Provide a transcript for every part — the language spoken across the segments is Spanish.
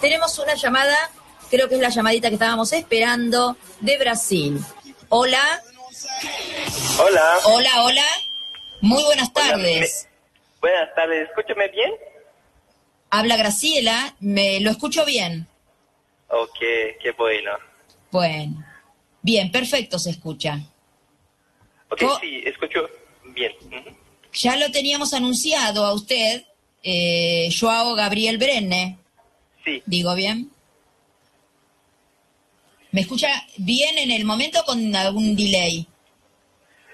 Tenemos una llamada, creo que es la llamadita que estábamos esperando, de Brasil. Hola. Hola. Hola, hola. Muy buenas Hola, tardes. me- buenas tardes, escúchame bien. Habla Graciela, me lo escucho bien. Ok, qué bueno. Bueno. Bien, perfecto se escucha. Ok, Co- sí, escucho bien. Ya lo teníamos anunciado a usted, eh, Joao Gabriel Brenne. Sí, ¿Digo bien? ¿Me escucha bien en el momento con algún delay?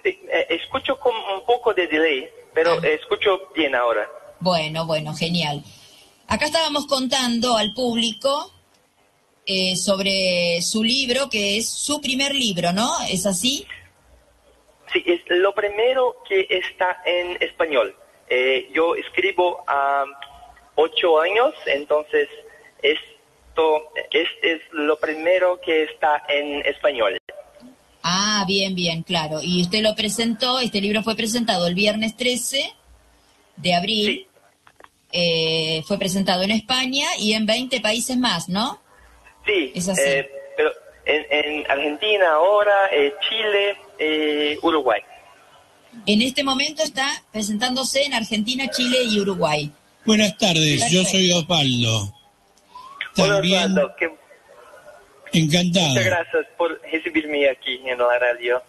sí, eh, escucho con un poco de delay, pero Ah. escucho bien ahora. Bueno, bueno, genial. Acá estábamos contando al público eh, sobre su libro, que es su primer libro, ¿no? ¿Es así? Sí, es lo primero que está en español. Eh, yo escribo a ocho años, entonces esto es, es lo primero que está en español. Ah, bien, bien, claro. Y usted lo presentó, este libro fue presentado el viernes 13 de abril. Sí, Eh, fue presentado en España y en 20 países más, ¿no? sí, Es así. eh, pero en, en Argentina ahora, eh, Chile, eh, Uruguay. En este momento está presentándose en Argentina, Chile y Uruguay. Buenas tardes, yo soy Osvaldo. Hola, También Osvaldo, que- encantado. muchas gracias por recibirme aquí en la radio.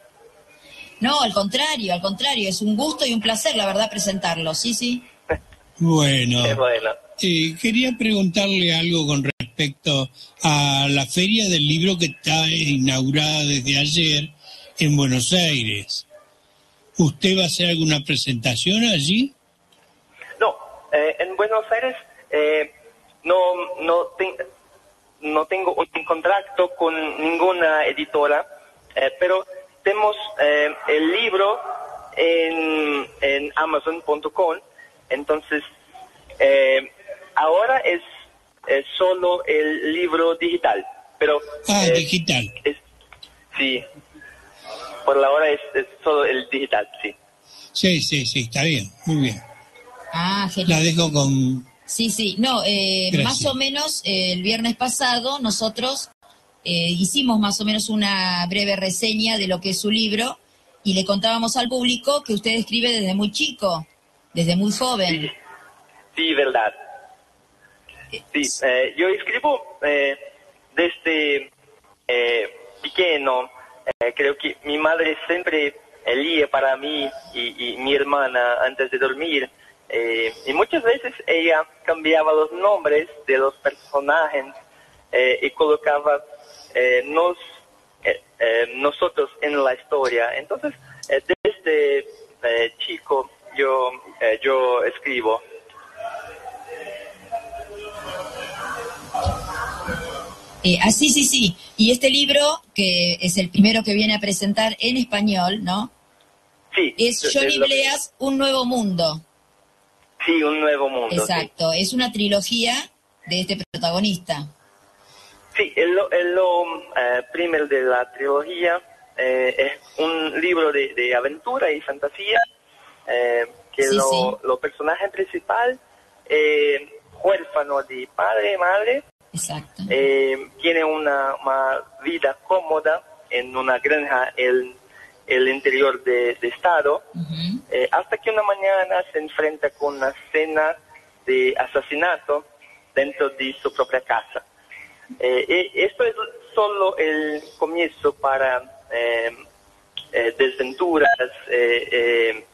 No, al contrario, al contrario, es un gusto y un placer, la verdad, presentarlo. Sí, sí. Bueno, Es bueno. eh, quería preguntarle algo con respecto a la feria del libro que está inaugurada desde ayer en Buenos Aires. ¿Usted va a hacer alguna presentación allí? No, eh, en Buenos Aires eh, no, no, ten- no tengo un contrato con ninguna editora, eh, pero tenemos eh, el libro en, en amazon.com, entonces eh, ahora es, es solo el libro digital, pero Ah, eh, digital. es- sí, por la hora es, es solo el digital, sí. Sí, sí, sí, está bien, muy bien. Ah, La dejo con... Sí, sí. No, eh, más o menos eh, el viernes pasado nosotros eh, hicimos más o menos una breve reseña de lo que es su libro y le contábamos al público que usted escribe desde muy chico, desde muy joven. Sí, sí, verdad. Sí, eh, yo escribo eh, desde eh, pequeño. Eh, creo que mi madre siempre eh, leía para mí y, y mi hermana antes de dormir. Eh, y muchas veces ella cambiaba los nombres de los personajes eh, y colocaba eh, nos, eh, nosotros en la historia. Entonces, desde eh, chico yo, yo escribo. Ah, sí, sí, sí. Y este libro, que es el primero que viene a presentar en español, ¿no? Sí, Es Johnny Bleas, Un Nuevo Mundo. Sí, un nuevo mundo. sí. Exacto. Es una trilogía de este protagonista. Sí, el, lo- el lo, eh, primero de la trilogía eh, es un libro de, de aventura y fantasía eh, que Sí, lo, sí. lo personaje principal, eh, huérfano de padre y madre, Exacto. eh, tiene una, una vida cómoda en una granja en el interior de, de estado, Ujú. eh, hasta que una mañana se enfrenta con una escena de asesinato dentro de su propia casa. Eh, y esto es solo el comienzo para eh, eh, desventuras, eh, eh,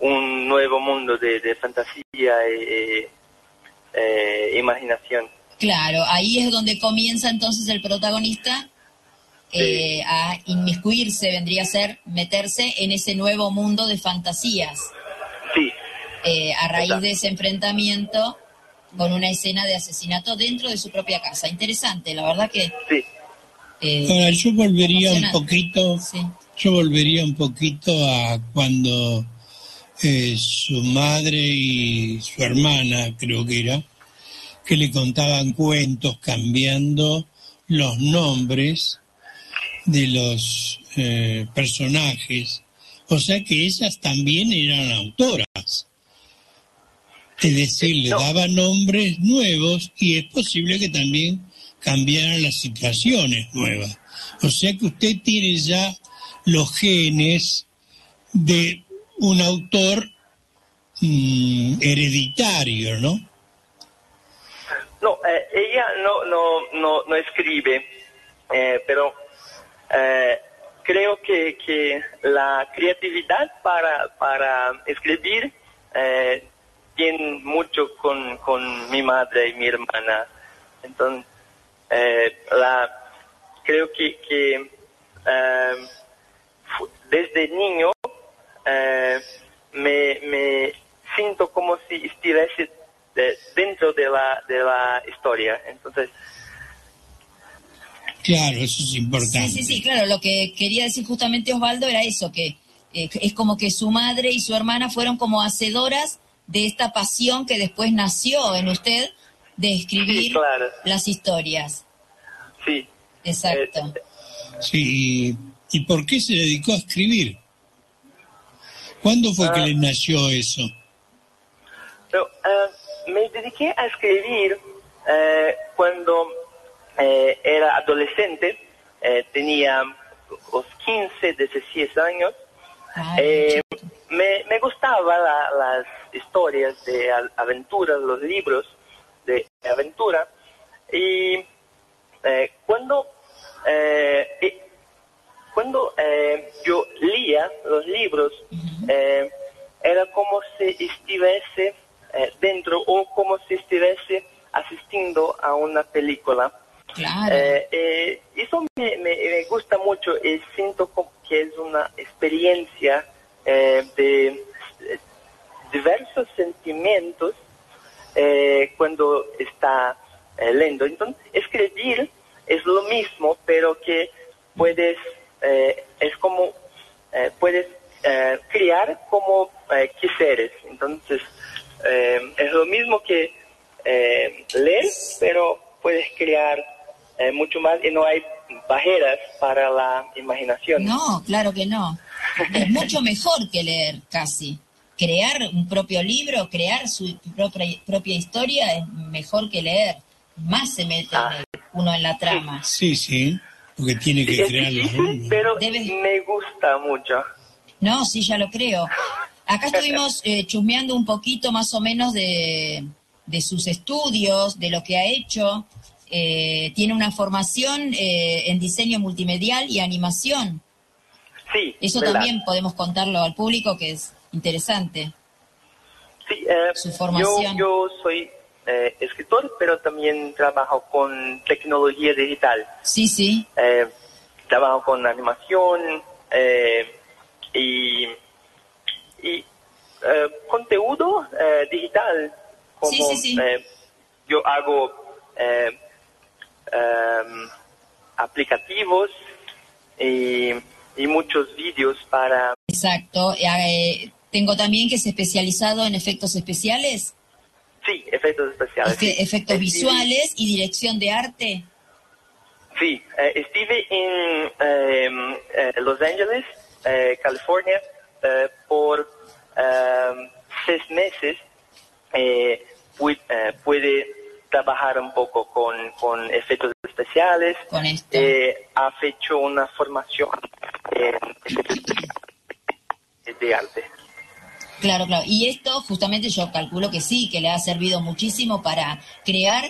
un nuevo mundo de, de fantasía e eh, imaginación. Claro, ahí es donde comienza entonces el protagonista eh, a inmiscuirse, vendría a ser meterse en ese nuevo mundo de fantasías, Sí, eh, a raíz Exacto. de ese enfrentamiento con una escena de asesinato dentro de su propia casa. Interesante, la verdad que... sí. eh, Ahora, yo volvería un poquito, Sí. yo volvería un poquito a cuando eh, su madre y su hermana, creo que era, que le contaban cuentos cambiando los nombres de los eh, personajes. O sea que ellas también eran autoras. Es decir, le No. daba nombres nuevos y es posible que también cambiaran las situaciones nuevas. O sea que usted tiene ya los genes de un autor mm, hereditario, ¿no? No, eh, ella no, no, no, no escribe, eh, pero eh, creo que, que la creatividad para, para escribir eh, tiene mucho con, con mi madre y mi hermana. Entonces, eh, la, creo que, que eh, desde niño eh, me, me siento como si estuviese de- dentro de la, de la historia. Entonces, Claro, eso es importante. Sí, sí, sí, claro. Lo que quería decir justamente Osvaldo era eso, que eh, es como que su madre y su hermana fueron como hacedoras de esta pasión que después nació en usted de escribir Sí, claro. las historias. sí. Exacto. Eh, Sí, ¿y y por qué se dedicó a escribir? ¿Cuándo fue que Ah. le nació eso? Pero, eh, me dediqué a escribir eh, cuando eh, era adolescente, eh, tenía los 15, 16 años. Ay, Eh, me, me gustaban las historias de aventuras, los libros de aventura. Y cuando, cuando eh, yo leía los libros, eh, era como si estuviese dentro o como si estuviese asistiendo a una película. Eh, eh, eso me, gusta mucho y siento como que es una experiencia eh, de eh, diversos sentimientos eh, cuando está eh, leyendo. Entonces, escribir es lo mismo, pero que puedes, eh, es como, eh, puedes eh, criar como eh, quisieres. Entonces, eh, es lo mismo que eh, leer, pero puedes crear eh, mucho más y no hay barreras para la imaginación. No, claro que no. Es mucho mejor que leer, casi. Crear un propio libro, crear su propia, propia historia es mejor que leer. Más se mete en el- uno en la trama. Sí, sí, porque tiene Sí, que es crear los difícil, mundos. pero Debe- me gusta mucho. No, sí, ya lo creo. Acá estuvimos eh, chusmeando un poquito más o menos de, de sus estudios, de lo que ha hecho. Eh, tiene una formación eh, en diseño multimedial y animación. Sí, Eso ¿verdad? también podemos contarlo al público, que es interesante. Sí, eh, Su formación. Yo, yo soy eh, escritor, pero también trabajo con tecnología digital. Sí, sí, Eh, trabajo con animación eh, y, y eh, contenido eh, digital. Como, Sí, sí, sí. yo hago eh, em, aplicativos y, y muchos vídeos para... exacto. Eh, tengo también que es especializado en efectos especiales, Sí, efectos especiales. efe- sí. efectos Eh, visuales y dirección de arte. Sí, eh, estuve en em, eh, Los Ángeles, eh, California, eh, por em, seis meses. Eh, pu- pude trabajar un poco con, con efectos especiales. Con esto. Eh, ha hecho una formación en efectos de arte. Claro, claro. Y esto justamente yo calculo que sí, que le ha servido muchísimo para crear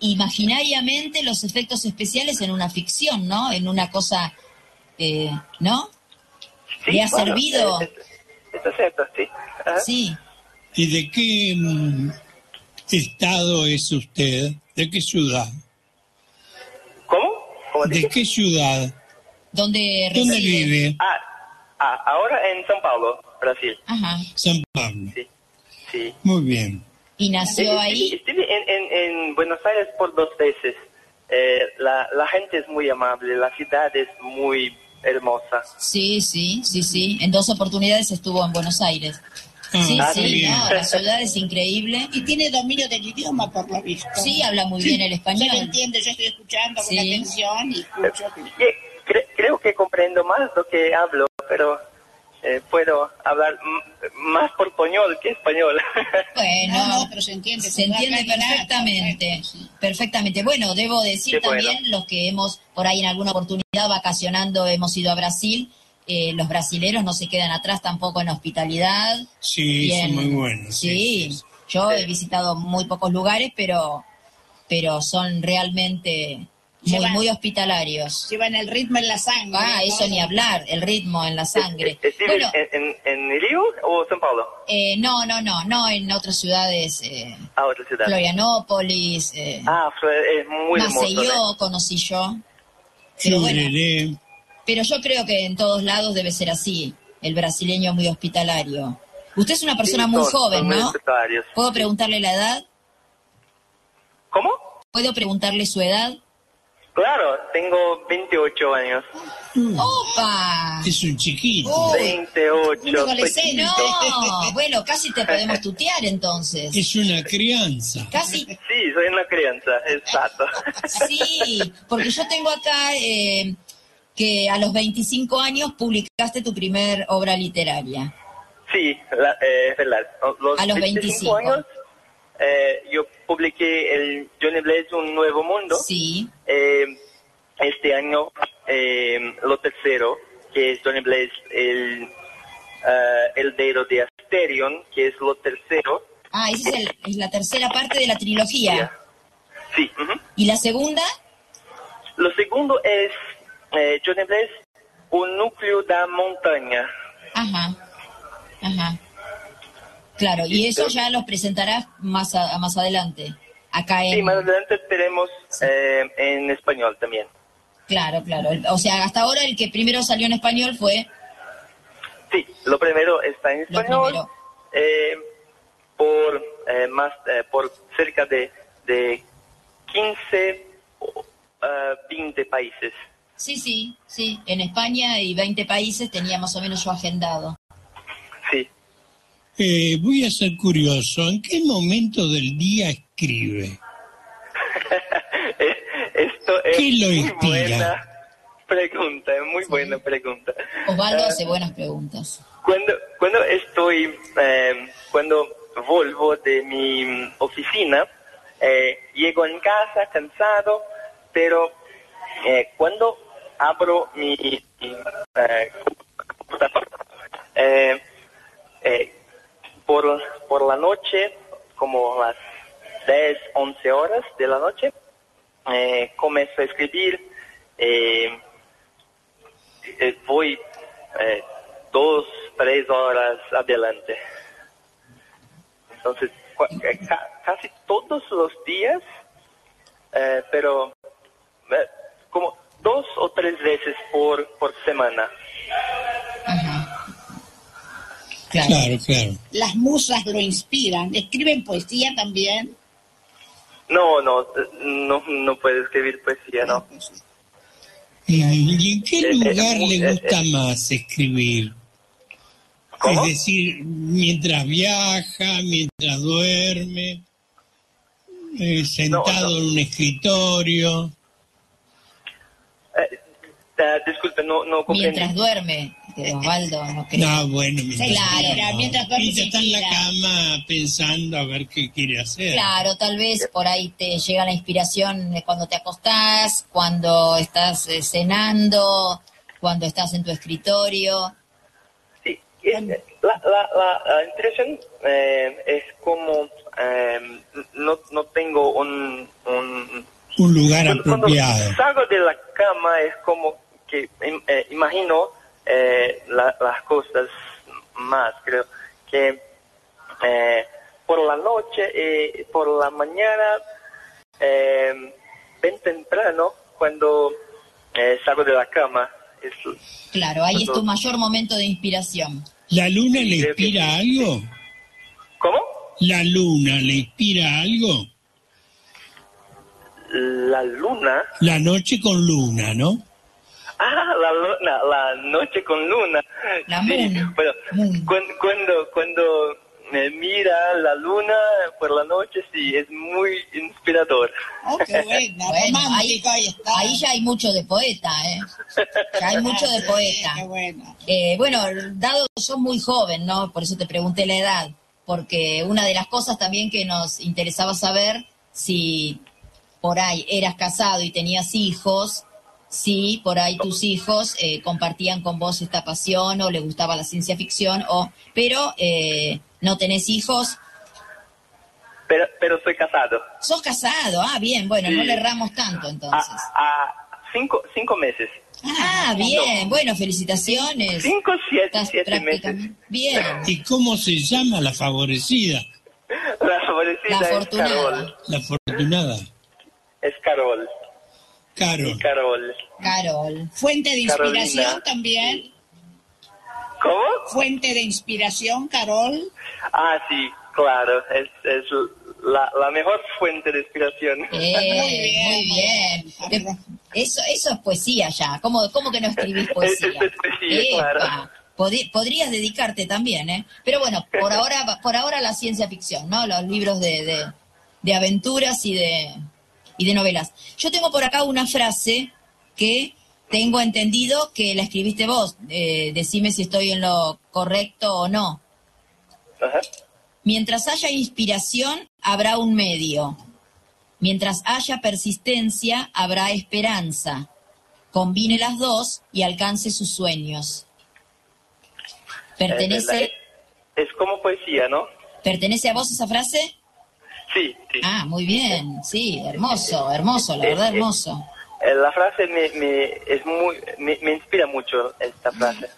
imaginariamente los efectos especiales en una ficción, ¿no? En una cosa, eh, ¿no? Sí, ¿Le ha bueno, servido? eh, Esto es cierto, sí. Ajá. Sí. ¿Y de qué mm, estado es usted? ¿De qué ciudad? ¿Cómo? ¿Cómo ¿De qué ciudad? ¿Dónde ¿Dónde vive? Ah, ah, ahora en São Paulo, Brasil. Ajá. San Pablo. Sí. Sí. Muy bien. Y nació ahí. Estuve en, en, en Buenos Aires por dos veces. Eh, la, la gente es muy amable, la ciudad es muy hermosa. Sí, sí, sí, sí. En dos oportunidades estuvo en Buenos Aires. Sí, Ah, sí, sí. no, la ciudad es increíble. Y tiene dominio del idioma, por lo visto. Sí, habla muy bien el español. entiende, yo estoy escuchando con atención y escucho. Eh, cre- creo que comprendo más lo que hablo, pero eh, puedo hablar más portuñol que español. Bueno, No, no, pero se entiende. Se entiende perfectamente, perfectamente. Bueno, debo decir bueno. también, los que hemos por ahí en alguna oportunidad vacacionando hemos ido a Brasil, eh, los brasileros no se quedan atrás tampoco en hospitalidad. Sí, Bien. son muy buenos. Sí, yo he visitado muy pocos lugares, pero, pero son realmente muy, Llevan- muy hospitalarios. Llevan el ritmo en la sangre. Ah, eso ¿no? ni hablar, el ritmo en la sangre. ¿Estás Bueno, en, en, en Río o São Paulo? eh, no, no, no, no en otras ciudades, eh, Ah, otra ciudad. Florianópolis, eh, Ah, es muy hermoso. ¿eh? Maceió conocí yo. Pero bueno. Pero yo creo que en todos lados debe ser así, el brasileño muy hospitalario. Usted es una persona Sí, muy joven, muy ¿no? hospitalarios. ¿Puedo preguntarle la edad? ¿Cómo? ¿Puedo preguntarle su edad? Claro, tengo 28 años. ¡Opa! Es un chiquito. Oh, 28. un adolescente. soy No, bueno, casi te podemos tutear entonces. Es una crianza. Casi, Sí, soy una crianza, exacto. sí, porque yo tengo acá eh, que a los 25 años publicaste tu primer obra literaria. Sí, la- eh, es verdad. Los A los 25 25. años eh, yo publiqué el Johnny Blaze Un Nuevo Mundo. Sí, Eh, este año lo tercero, que es Johnny Blaze El, eh, el dedo de Asterion, que es lo tercero. ah, esa es, el- es la tercera parte de la trilogía. Sí. ¿Y la segunda? Lo segundo es eh, Johnny Blaze Un núcleo da montaña. Ajá, ajá. Claro, y eso ya los presentarás más, a- más adelante, acá en... Sí, más adelante esperemos eh, en español también. Claro, claro. O sea, hasta ahora el que primero salió en español fue... Sí, lo primero está en español eh, por eh, más eh, por cerca de, de 15 o eh, 20 países. Sí, sí, sí. En España y 20 países tenía más o menos yo agendado. Sí. Eh, voy a ser curioso. ¿En qué momento del día escribe? Esto es ¿Qué lo muy inspira? buena pregunta, muy buena pregunta. Osvaldo Eh, hace buenas preguntas. Cuando, cuando estoy, eh, cuando vuelvo de mi oficina, eh, llego en casa cansado, pero eh, cuando abro mi eh, computador, eh, eh, por, por la noche, como las 10, 11 horas de la noche, eh, comienzo a escribir. eh, voy dos, tres horas adelante. Entonces, casi todos los días, pero como dos o tres veces por, por semana. Ajá. Claro. Claro, claro. Las musas lo inspiran. Escriben poesía también. No, no, no, no puedo escribir poesía, no. ¿Y en qué Eh, eh, lugar le eh, gusta más escribir? ¿Cómo? Es decir, mientras viaja, mientras duerme, eh, sentado no. en un escritorio. Eh, eh, disculpe, no, no comprendí. Mientras duerme, de Osvaldo, no creo. No, bueno, mientras, Claro, mientras duerme Mientras está en la cama pensando a ver qué quiere hacer. Claro, tal vez por ahí te llega la inspiración de cuando te acostás, cuando estás eh, cenando, cuando estás en tu escritorio. Sí, es- la, la, la, la inspiración eh, es como eh, no, no tengo un, un Un lugar cuando, cuando apropiado. salgo de la cama es como que eh, imagino eh, la- las cosas más creo que eh, por la noche y por la mañana eh, bien temprano cuando eh, salgo de la cama es Claro, ahí es tu mayor momento de inspiración. ¿La luna le que inspira sí. algo? ¿cómo? ¿La luna le inspira algo? La luna La noche con luna, ¿no? Ah, la luna, la noche con luna. La sí, moon. bueno, cuando, cuando, eh, mira la luna por la noche, sí, es muy inspirador. Oh, qué bueno, ahí, está. Ahí ya hay mucho de poeta, ¿eh? Ya hay mucho de Sí, poeta. Qué bueno. Eh, bueno, dado que sos muy joven, ¿no? Por eso te pregunté la edad, porque una de las cosas también que nos interesaba saber, si por ahí eras casado y tenías hijos, si por ahí tus hijos eh, compartían con vos esta pasión o les gustaba la ciencia ficción, o pero eh, no tenés hijos, Pero, pero soy casado. sos casado, ah, bien, bueno, no le erramos tanto entonces. a cinco, cinco meses. Ah, bien, bueno, felicitaciones. Cinco, siete, Estás siete meses. bien. ¿Y cómo se llama la favorecida? La favorecida La es. Carol. La afortunada. Es Carol. Carol. Carol. Carol. Fuente de Carolina. inspiración también. ¿Cómo? Fuente de inspiración, Carol. Ah, sí, claro. Es, es la, la mejor fuente de inspiración. Eh, Muy bien, muy eso, eso es poesía ya. ¿Cómo, cómo que no escribís poesía? Eso es poesía, claro. Podí- podrías dedicarte también, ¿eh? Pero bueno, por ahora, por ahora la ciencia ficción, ¿no? Los libros de, de, de aventuras y de, y de novelas. Yo tengo por acá una frase que tengo entendido que la escribiste vos. Eh, decime si estoy en lo correcto o no. Ajá. Mientras haya inspiración, habrá un medio. Mientras haya persistencia, habrá esperanza. Combine las dos y alcance sus sueños. Verdad, ¿Pertenece, es- es como poesía, ¿no? ¿Pertenece a vos esa frase? Sí, sí. Ah, muy bien. Sí, hermoso, hermoso, la verdad, hermoso. Eh, La frase me, me, es muy, me, me inspira mucho esta frase.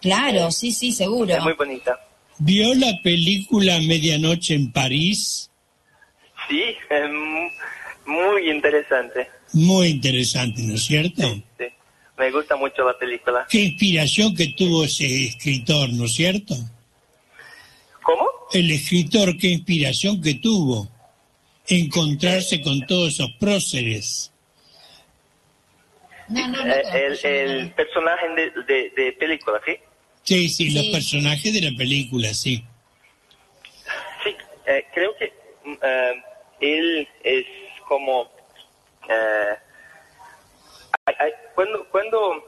Claro, sí, sí, seguro. Es muy bonita. ¿Vio la película Medianoche en París? Sí, muy interesante. Muy interesante, ¿no es cierto? Sí. Me gusta mucho la película. Qué inspiración que tuvo ese escritor, ¿no es cierto? El escritor, qué inspiración que tuvo. Encontrarse con todos esos próceres. No, no, no. Eh, el, el personaje de, de, de película, ¿sí? Sí, sí, los Sí. personajes de la película, sí. Sí, eh, creo que mm, eh, él es como... eh, ay- ay, cuando cuando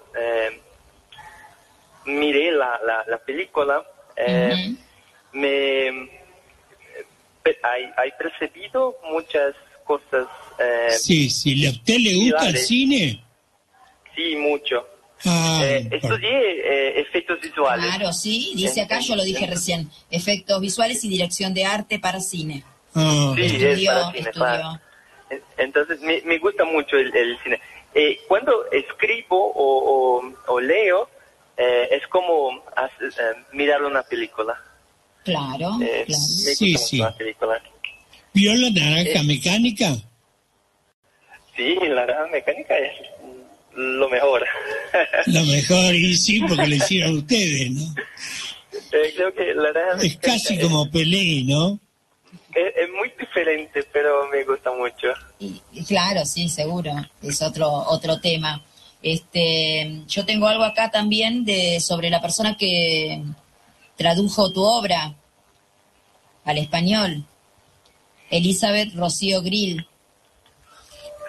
miré la, la, la película, eh, Ujú. Me hay, hay percibido muchas cosas, eh, Sí, sí. ¿A usted le gusta el cine? sí, mucho. Ah, Eh, estudié eh, efectos visuales. Claro, sí, dice acá, yo lo dije recién, efectos visuales y dirección de arte para cine. ah, Sí, es Estudió, para cine, estudió. claro. Entonces me, me gusta mucho el, el cine. Eh, cuando escribo o, o- o leo, eh, es como hace- eh, mirar una película. Claro, Eh, claro. Me Sí, sí. mucho la película. ¿Vio la naranja Eh. mecánica? Sí, la naranja mecánica es lo mejor. Lo mejor, y sí, porque lo hicieron ustedes, ¿no? Eh, creo que la naranja Es casi es- como Pelé, ¿no? es, es muy diferente, pero me gusta mucho. Y, y claro, sí, seguro. Es otro otro tema. Este, yo tengo algo acá también de sobre la persona que tradujo tu obra al español, Elizabeth Rocío Grill,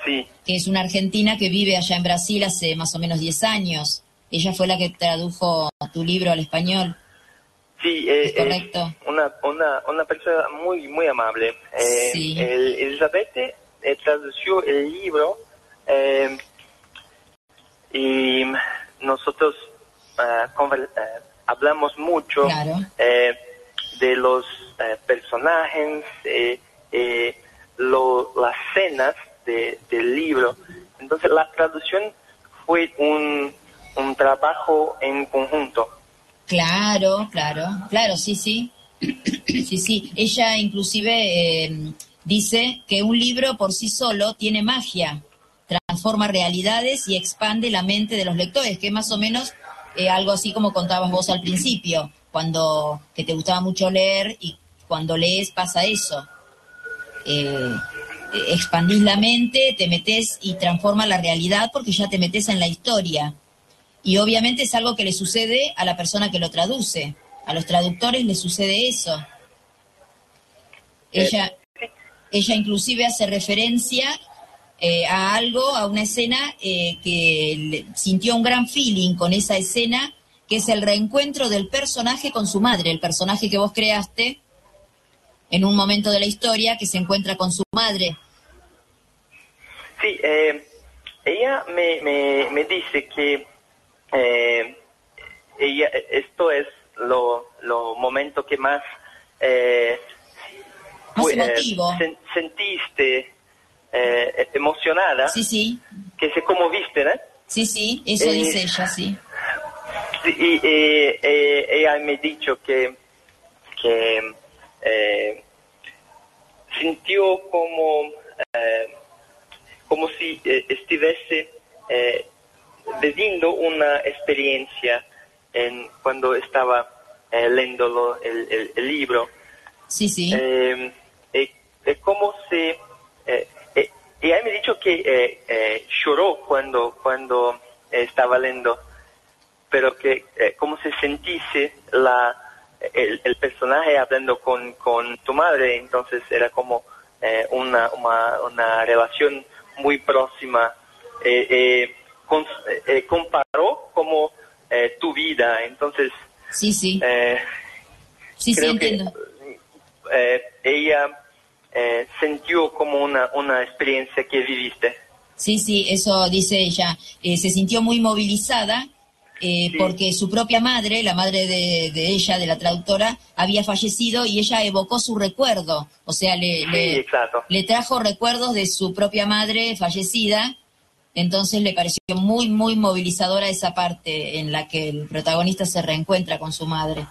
Sí, que es una argentina que vive allá en Brasil hace más o menos 10 años. Ella fue la que tradujo tu libro al español. sí, eh, Es correcto. una, una, una persona muy, muy amable. Eh, Sí. el- Elizabeth eh, tradució el libro eh, y nosotros eh, hablamos mucho Claro. eh, de los eh, personajes, eh, eh, lo- las escenas de- del libro. Entonces la traducción fue un, un trabajo en conjunto. Claro, claro, claro, sí, sí. Sí, sí. Ella inclusive eh, dice que un libro por sí solo tiene magia, transforma realidades y expande la mente de los lectores, que más o menos eh, algo así como contabas vos al principio, cuando que te gustaba mucho leer y cuando lees pasa eso. Eh, expandís la mente, te metes y transforma la realidad porque ya te metes en la historia. Y obviamente es algo que le sucede a la persona que lo traduce. A los traductores les sucede eso. Eh, Ella, ella inclusive hace referencia eh, a algo, a una escena eh, que sintió un gran feeling con esa escena, que es el reencuentro del personaje con su madre, el personaje que vos creaste en un momento de la historia que se encuentra con su madre. Sí, eh, ella me, me, me dice que eh, ella, esto es lo, lo momento que más, eh, Más fue, sentiste eh, emocionada, Sí, sí, que se conmoviste, ¿no? sí, sí, eso Eh, dice ella, sí. Y eh, eh, ella me ha dicho que, que eh, sintió como, eh, como si eh, estuviese eh, viviendo una experiencia en, cuando estaba eh, leyendo el, el- el libro. Sí, sí. Eh, eh, eh, como se... y ella me ha dicho que eh, eh, lloró cuando, cuando eh, estaba leyendo, pero que eh, como se sentise la, el, el personaje hablando con, con tu madre, entonces era como eh, una, una, una relación muy próxima. Con- comparó como eh, tu vida, entonces... Sí, sí, sí, sí, que entiendo. eh, ella eh, sintió como una, una experiencia que viviste. Sí, sí, eso dice ella. Eh, se sintió muy movilizada eh, Sí. porque su propia madre, la madre de, de ella, de la traductora, había fallecido y ella evocó su recuerdo. O sea, le, Sí, le, trajo recuerdos de su propia madre fallecida. Entonces le pareció muy, muy movilizadora esa parte en la que el protagonista se reencuentra con su madre.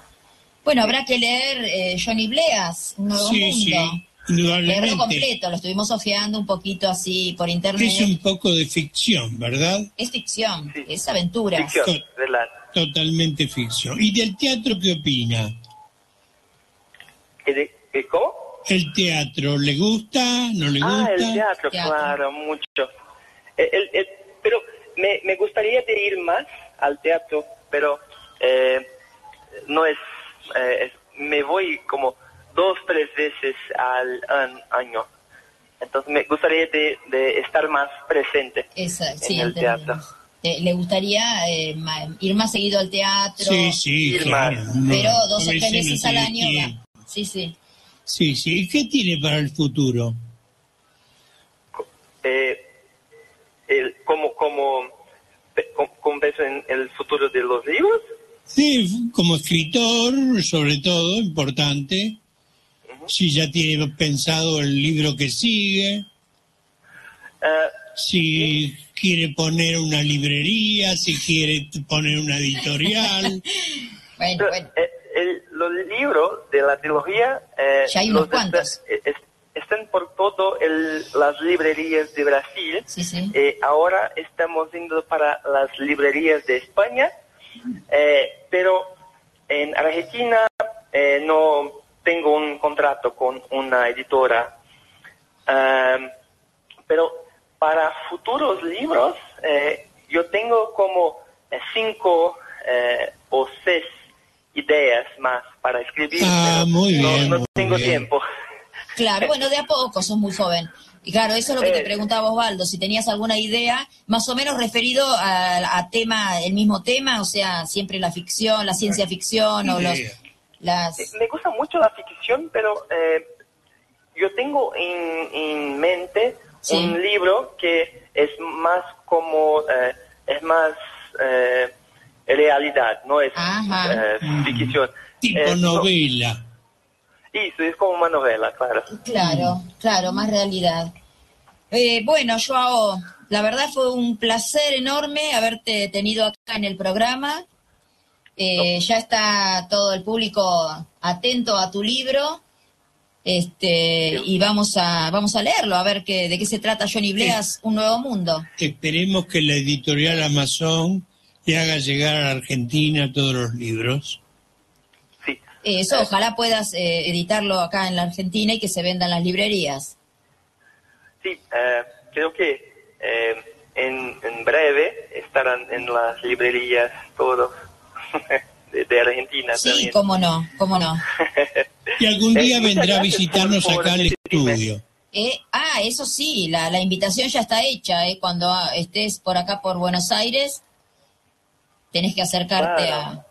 Bueno, habrá que leer eh, Johnny Bleas, Un Nuevo Sí, sí, Mundo. Leerlo indudablemente. completo, lo estuvimos ojeando un poquito así por internet. Es un poco de ficción, ¿verdad? Es ficción, Sí. es aventura. Ficción, Sí. ¿verdad? Totalmente ficción. ¿Y del teatro qué opina? ¿Y de- y ¿Cómo? ¿El teatro le gusta? ¿No le gusta? Ah, el teatro, Teatro. claro, mucho. El- el- el- pero me, me gustaría de ir más al teatro, pero eh, no es, eh, es- Me voy como dos, tres veces al an- año. Entonces me gustaría de, de estar más presente Esa, sí, en el teatro. Eh, ¿Le gustaría eh, ma- ir más seguido al teatro? Sí, sí, Ir claro. más. Pero dos o tres veces al año. Sí, sí. Sí, sí. ¿Y qué tiene para el futuro? eh, el, como, como, en el futuro de los libros, Sí, como escritor, sobre todo, importante. Si ya tiene pensado el libro que sigue, ah, si quiere poner una librería, si quiere poner una editorial. Bueno, pero, bueno. eh, el- los libros de la trilogía eh, Ya hay unos cuantos. eh, es- están por todo el, las librerías de Brasil. Sí, sí. Eh, ahora estamos yendo para las librerías de España, eh, pero en Argentina eh, no tengo un contrato con una editora. Am, pero para futuros libros, eh, yo tengo como eh, cinco eh, o seis ideas más para escribir. Ah, pero muy no, bien, no muy tengo bien. tiempo. Claro, bueno, de a poco, sos muy joven. Y claro, eso es lo que te Eh. preguntaba Osvaldo, si tenías alguna idea más o menos referido a, a tema, el mismo tema, o sea, siempre la ficción, la ciencia ficción o los. Las... Eh, Me gusta mucho la ficción, pero eh, yo tengo en, en mente Sí. un libro que es más como, eh, es más eh, realidad, no es Ajá. eh, ficción. Tipo Eh, no- novela. Sí, sí, es como una novela, claro. Claro, claro, más realidad. Eh, bueno, Joao, la verdad fue un placer enorme haberte tenido acá en el programa. Eh, ya está todo el público atento a tu libro. Este, y vamos a, vamos a leerlo, a ver qué, de qué se trata Johnny Bleas, Un Nuevo Mundo. Esperemos que la editorial Amazon le haga llegar a la Argentina todos los libros. Sí. Eh, Eso, ojalá puedas eh, editarlo acá en la Argentina y que se vendan las librerías. Sí, eh, creo que eh, en, en breve estarán en las librerías todos. de, de Argentina Sí, también. cómo no, cómo no. Y algún día vendrá a visitarnos por- acá al estudio. Eh, ah, eso sí, la, la invitación ya está hecha. Eh, cuando estés por acá, por Buenos Aires, tenés que acercarte Claro. a,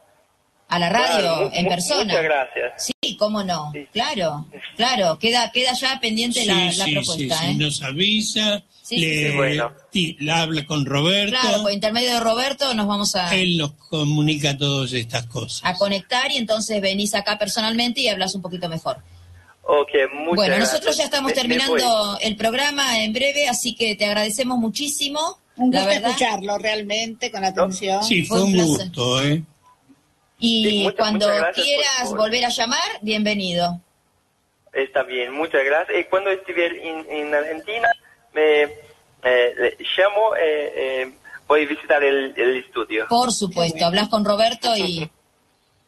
a la radio Claro, en persona. Muchas gracias. Sí, cómo no. Sí. Claro, claro. Queda, queda ya pendiente la, la sí, sí, propuesta. sí, ¿eh? nos avisa, Sí, le, sí, sí. Bueno. sí, la habla con Roberto, Claro, por intermedio de Roberto nos vamos a, él nos comunica todas estas cosas. a conectar y entonces venís acá personalmente y hablas un poquito mejor. Ok, muchas bueno, gracias. nosotros ya estamos Me- me voy. terminando el programa en breve, así que te agradecemos muchísimo. Un gusto escucharlo realmente con atención. Sí, Fue fue un un gusto, ¿eh? Y Sí, muchas- cuando muchas gracias por- quieras por- volver a llamar, bienvenido. Está bien, muchas gracias. Y cuando estuve en, en Argentina, me eh, llamo, eh, eh, voy a visitar el, el estudio. Por supuesto, hablas con Roberto y,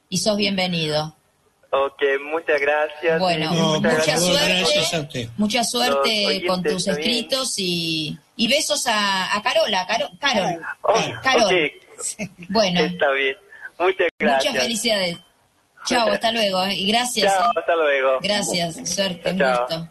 y sos bienvenido. Ok, muchas gracias. Bueno, y No, mucha favor, suerte. gracias a usted. Mucha suerte oyentes con tus también. escritos y, y besos a, a Carola, Caro- Carol. Oh, Carol. Bueno, está bien. Muchas gracias. muchas felicidades. Chao, hasta luego. eh, Y gracias. Chao, eh. hasta luego. Gracias, suerte, un gusto.